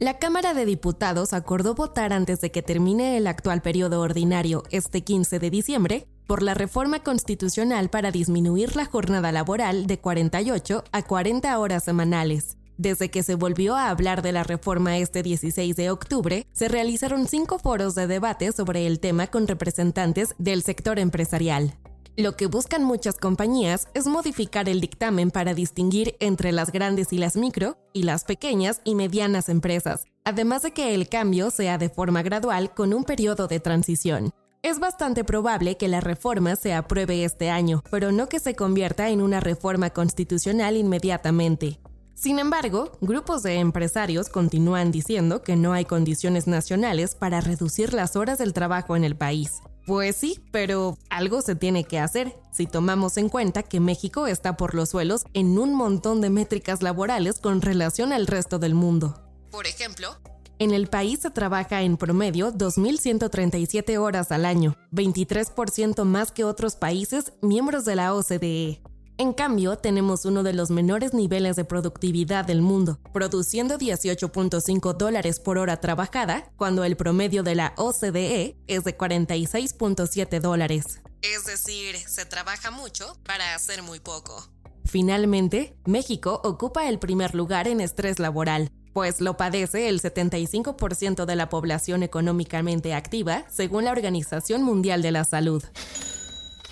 La Cámara de Diputados acordó votar antes de que termine el actual periodo ordinario este 15 de diciembre por la reforma constitucional para disminuir la jornada laboral de 48 a 40 horas semanales. Desde que se volvió a hablar de la reforma este 16 de octubre, se realizaron cinco foros de debate sobre el tema con representantes del sector empresarial. Lo que buscan muchas compañías es modificar el dictamen para distinguir entre las grandes y las micro y las pequeñas y medianas empresas, además de que el cambio sea de forma gradual con un periodo de transición. Es bastante probable que la reforma se apruebe este año, pero no que se convierta en una reforma constitucional inmediatamente. Sin embargo, grupos de empresarios continúan diciendo que no hay condiciones nacionales para reducir las horas del trabajo en el país. Pues sí, pero algo se tiene que hacer si tomamos en cuenta que México está por los suelos en un montón de métricas laborales con relación al resto del mundo. Por ejemplo, en el país se trabaja en promedio 2.137 horas al año, 23% más que otros países miembros de la OCDE. En cambio, tenemos uno de los menores niveles de productividad del mundo, produciendo 18.5 dólares por hora trabajada, cuando el promedio de la OCDE es de 46.7 dólares. Es decir, se trabaja mucho para hacer muy poco. Finalmente, México ocupa el primer lugar en estrés laboral, pues lo padece el 75% de la población económicamente activa, según la Organización Mundial de la Salud.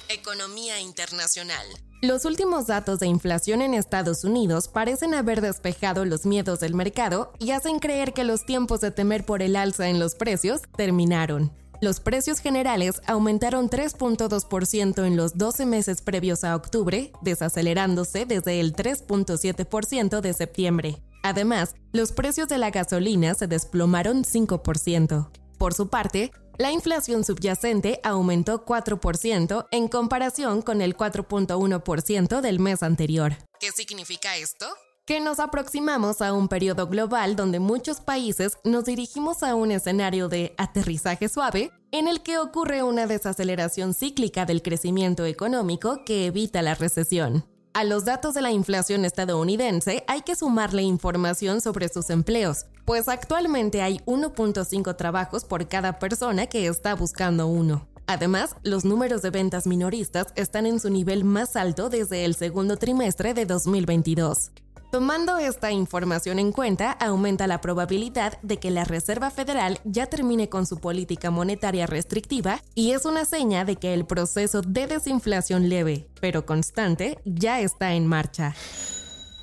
Economía internacional. Los últimos datos de inflación en Estados Unidos parecen haber despejado los miedos del mercado y hacen creer que los tiempos de temer por el alza en los precios terminaron. Los precios generales aumentaron 3.2% en los 12 meses previos a octubre, desacelerándose desde el 3.7% de septiembre. Además, los precios de la gasolina se desplomaron 5%. Por su parte, la inflación subyacente aumentó 4% en comparación con el 4.1% del mes anterior. ¿Qué significa esto? Que nos aproximamos a un periodo global donde muchos países nos dirigimos a un escenario de aterrizaje suave en el que ocurre una desaceleración cíclica del crecimiento económico que evita la recesión. A los datos de la inflación estadounidense hay que sumarle información sobre sus empleos, pues actualmente hay 1.5 trabajos por cada persona que está buscando uno. Además, los números de ventas minoristas están en su nivel más alto desde el segundo trimestre de 2022. Tomando esta información en cuenta, aumenta la probabilidad de que la Reserva Federal ya termine con su política monetaria restrictiva y es una seña de que el proceso de desinflación leve, pero constante, ya está en marcha.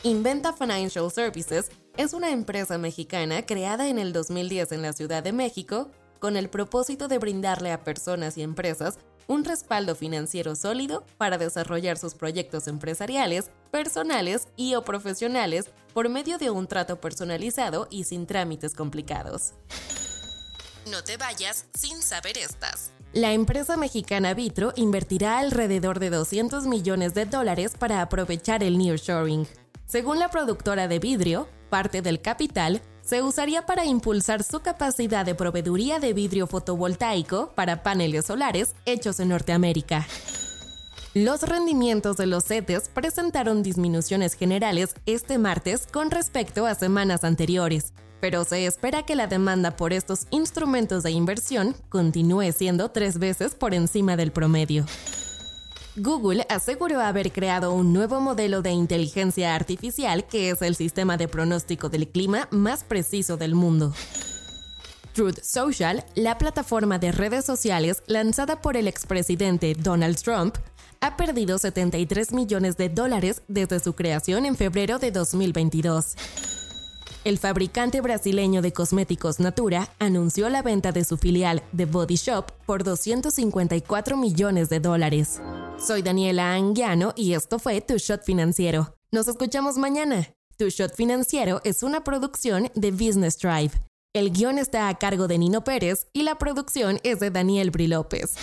Inventa Financial Services es una empresa mexicana creada en el 2010 en la Ciudad de México con el propósito de brindarle a personas y empresas un respaldo financiero sólido para desarrollar sus proyectos empresariales, personales y o profesionales por medio de un trato personalizado y sin trámites complicados. No te vayas sin saber estas. La empresa mexicana Vitro invertirá alrededor de 200 millones de dólares para aprovechar el nearshoring. Según la productora de vidrio, parte del capital se usaría para impulsar su capacidad de proveeduría de vidrio fotovoltaico para paneles solares hechos en Norteamérica. Los rendimientos de los CETES presentaron disminuciones generales este martes con respecto a semanas anteriores, pero se espera que la demanda por estos instrumentos de inversión continúe siendo tres veces por encima del promedio. Google aseguró haber creado un nuevo modelo de inteligencia artificial que es el sistema de pronóstico del clima más preciso del mundo. Truth Social, la plataforma de redes sociales lanzada por el expresidente Donald Trump, ha perdido 73 millones de dólares desde su creación en febrero de 2022. El fabricante brasileño de cosméticos Natura anunció la venta de su filial The Body Shop por 254 millones de dólares. Soy Daniela Anguiano y esto fue Tu Shot Financiero. Nos escuchamos mañana. Tu Shot Financiero es una producción de Business Drive. El guion está a cargo de Nino Pérez y la producción es de Daniel Bri López.